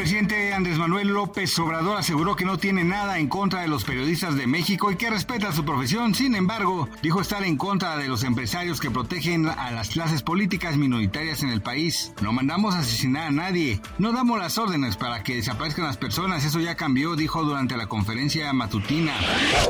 Presidente Andrés Manuel López Obrador aseguró que no tiene nada en contra de los periodistas de México y que respeta su profesión. Sin embargo, dijo estar en contra de los empresarios que protegen a las clases políticas minoritarias en el país. No mandamos asesinar a nadie, no damos las órdenes para que desaparezcan las personas, eso ya cambió, dijo durante la conferencia matutina.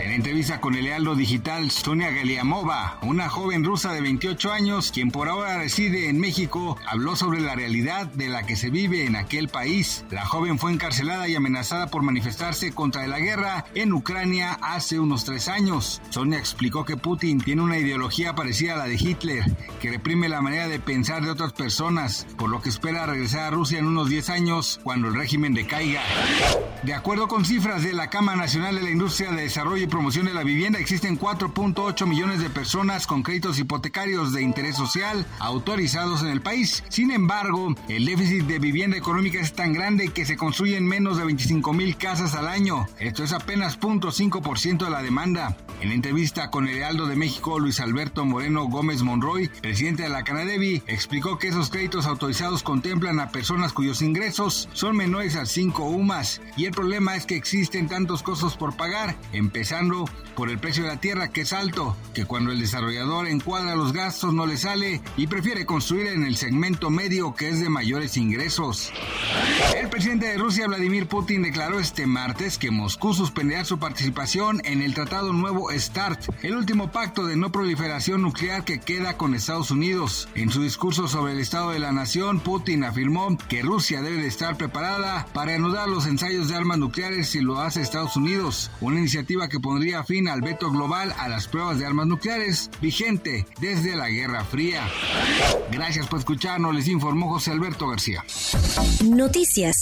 En entrevista con el Lealdo Digital, Sonia Galiamova, una joven rusa de 28 años, quien por ahora reside en México, habló sobre la realidad de la que se vive en aquel país. La joven fue encarcelada y amenazada por manifestarse contra la guerra en Ucrania hace unos tres años. Sonia explicó que Putin tiene una ideología parecida a la de Hitler, que reprime la manera de pensar de otras personas, por lo que espera regresar a Rusia en unos 10 años cuando el régimen decaiga. De acuerdo con cifras de la Cámara Nacional de la Industria de Desarrollo y Promoción de la Vivienda, existen 4.8 millones de personas con créditos hipotecarios de interés social autorizados en el país. Sin embargo, el déficit de vivienda económica es tan grande que se construyen menos de 25 mil casas al año. Esto es apenas 0.5% de la demanda. En entrevista con el Heraldo de México, Luis Alberto Moreno Gómez Monroy, presidente de la Canadevi, explicó que esos créditos autorizados contemplan a personas cuyos ingresos son menores a 5 UMAS y el problema es que existen tantos costos por pagar, empezando por el precio de la tierra que es alto, que cuando el desarrollador encuadra los gastos no le sale y prefiere construir en el segmento medio que es de mayores ingresos. El presidente de Rusia, Vladimir Putin, declaró este martes que Moscú suspenderá su participación en el Tratado Nuevo START, el último pacto de no proliferación nuclear que queda con Estados Unidos. En su discurso sobre el estado de la nación, Putin afirmó que Rusia debe de estar preparada para anudar los ensayos de armas nucleares si lo hace Estados Unidos, una iniciativa que pondría fin al veto global a las pruebas de armas nucleares vigente desde la Guerra Fría. Gracias por escucharnos, les informó José Alberto García. Noticias